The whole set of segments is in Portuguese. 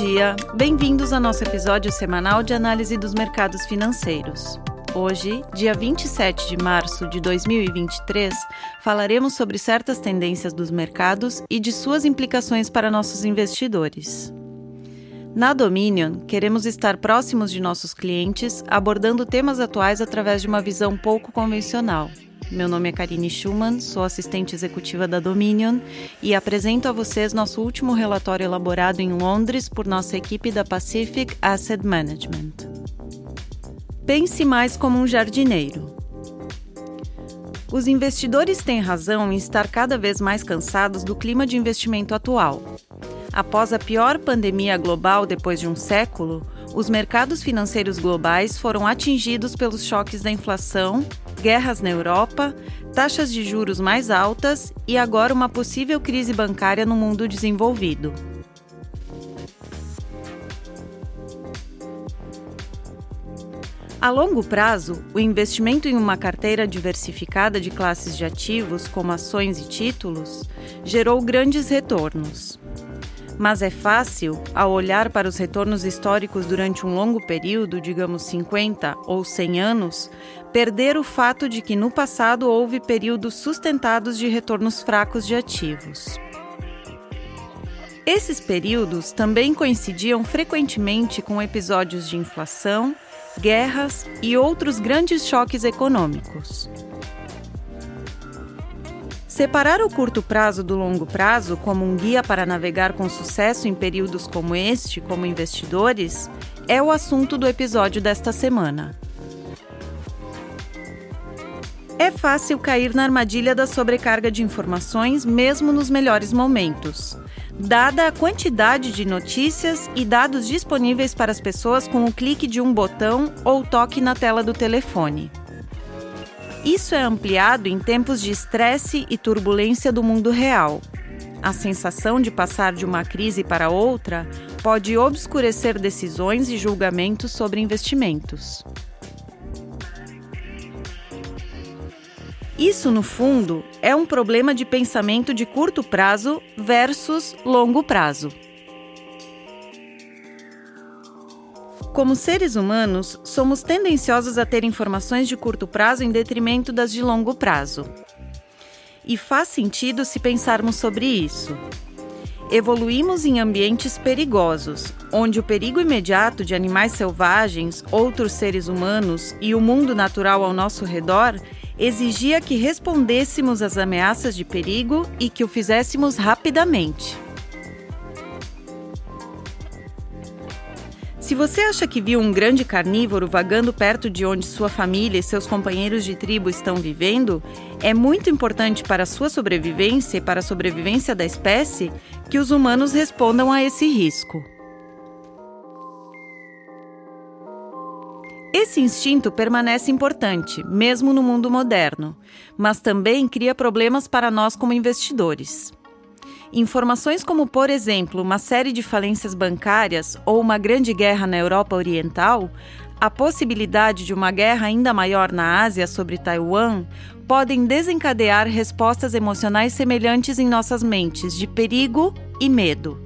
dia! Bem-vindos ao nosso episódio semanal de análise dos mercados financeiros. Hoje, dia 27 de março de 2023, falaremos sobre certas tendências dos mercados e de suas implicações para nossos investidores. Na Dominion, queremos estar próximos de nossos clientes, abordando temas atuais através de uma visão pouco convencional. Meu nome é Karine Schumann, sou assistente executiva da Dominion e apresento a vocês nosso último relatório elaborado em Londres por nossa equipe da Pacific Asset Management. Pense mais como um jardineiro. Os investidores têm razão em estar cada vez mais cansados do clima de investimento atual. Após a pior pandemia global depois de um século, os mercados financeiros globais foram atingidos pelos choques da inflação, guerras na Europa, taxas de juros mais altas e agora uma possível crise bancária no mundo desenvolvido. A longo prazo, o investimento em uma carteira diversificada de classes de ativos, como ações e títulos, gerou grandes retornos. Mas é fácil, ao olhar para os retornos históricos durante um longo período, digamos 50 ou 100 anos, perder o fato de que no passado houve períodos sustentados de retornos fracos de ativos. Esses períodos também coincidiam frequentemente com episódios de inflação, guerras e outros grandes choques econômicos. Separar o curto prazo do longo prazo como um guia para navegar com sucesso em períodos como este, como investidores, é o assunto do episódio desta semana. É fácil cair na armadilha da sobrecarga de informações, mesmo nos melhores momentos dada a quantidade de notícias e dados disponíveis para as pessoas com o clique de um botão ou toque na tela do telefone. Isso é ampliado em tempos de estresse e turbulência do mundo real. A sensação de passar de uma crise para outra pode obscurecer decisões e julgamentos sobre investimentos. Isso, no fundo, é um problema de pensamento de curto prazo versus longo prazo. Como seres humanos, somos tendenciosos a ter informações de curto prazo em detrimento das de longo prazo. E faz sentido se pensarmos sobre isso. Evoluímos em ambientes perigosos, onde o perigo imediato de animais selvagens, outros seres humanos e o mundo natural ao nosso redor exigia que respondêssemos às ameaças de perigo e que o fizéssemos rapidamente. Se você acha que viu um grande carnívoro vagando perto de onde sua família e seus companheiros de tribo estão vivendo, é muito importante para a sua sobrevivência e para a sobrevivência da espécie que os humanos respondam a esse risco. Esse instinto permanece importante, mesmo no mundo moderno, mas também cria problemas para nós como investidores. Informações como, por exemplo, uma série de falências bancárias ou uma grande guerra na Europa Oriental, a possibilidade de uma guerra ainda maior na Ásia sobre Taiwan, podem desencadear respostas emocionais semelhantes em nossas mentes de perigo e medo.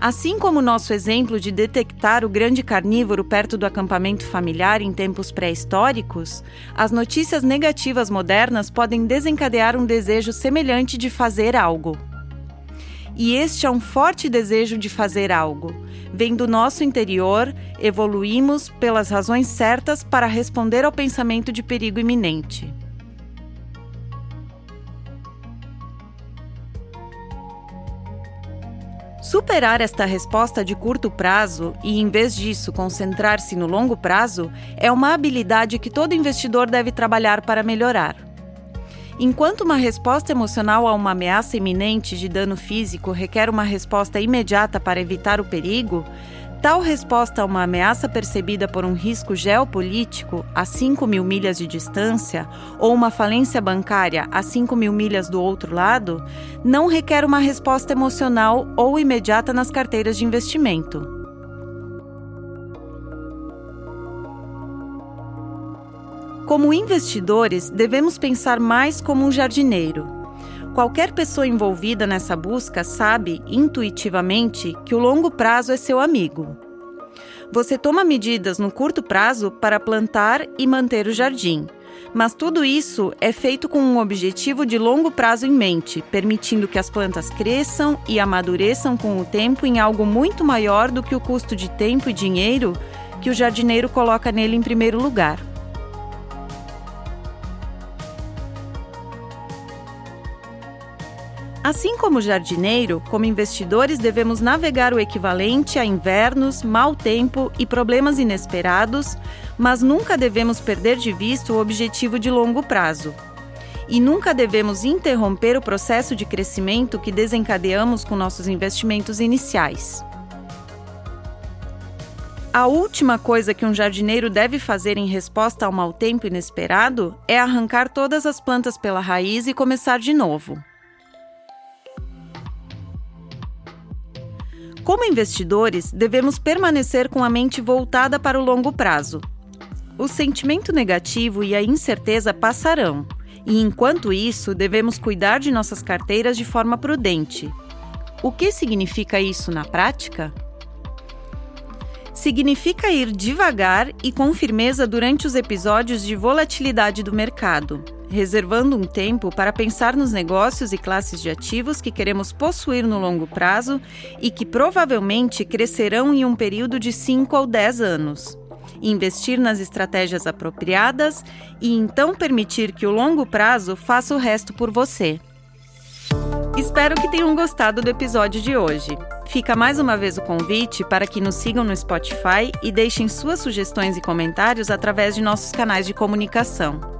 Assim como nosso exemplo de detectar o grande carnívoro perto do acampamento familiar em tempos pré-históricos, as notícias negativas modernas podem desencadear um desejo semelhante de fazer algo. E este é um forte desejo de fazer algo. Vem do nosso interior, evoluímos pelas razões certas para responder ao pensamento de perigo iminente. Superar esta resposta de curto prazo e, em vez disso, concentrar-se no longo prazo é uma habilidade que todo investidor deve trabalhar para melhorar. Enquanto uma resposta emocional a uma ameaça iminente de dano físico requer uma resposta imediata para evitar o perigo, Tal resposta a uma ameaça percebida por um risco geopolítico a 5 mil milhas de distância ou uma falência bancária a 5 mil milhas do outro lado não requer uma resposta emocional ou imediata nas carteiras de investimento. Como investidores, devemos pensar mais como um jardineiro Qualquer pessoa envolvida nessa busca sabe, intuitivamente, que o longo prazo é seu amigo. Você toma medidas no curto prazo para plantar e manter o jardim, mas tudo isso é feito com um objetivo de longo prazo em mente, permitindo que as plantas cresçam e amadureçam com o tempo em algo muito maior do que o custo de tempo e dinheiro que o jardineiro coloca nele em primeiro lugar. Assim como jardineiro, como investidores devemos navegar o equivalente a invernos, mau tempo e problemas inesperados, mas nunca devemos perder de vista o objetivo de longo prazo. E nunca devemos interromper o processo de crescimento que desencadeamos com nossos investimentos iniciais. A última coisa que um jardineiro deve fazer em resposta ao mau tempo inesperado é arrancar todas as plantas pela raiz e começar de novo. Como investidores, devemos permanecer com a mente voltada para o longo prazo. O sentimento negativo e a incerteza passarão, e enquanto isso, devemos cuidar de nossas carteiras de forma prudente. O que significa isso na prática? Significa ir devagar e com firmeza durante os episódios de volatilidade do mercado reservando um tempo para pensar nos negócios e classes de ativos que queremos possuir no longo prazo e que provavelmente crescerão em um período de 5 ou 10 anos. Investir nas estratégias apropriadas e então permitir que o longo prazo faça o resto por você. Espero que tenham gostado do episódio de hoje. Fica mais uma vez o convite para que nos sigam no Spotify e deixem suas sugestões e comentários através de nossos canais de comunicação.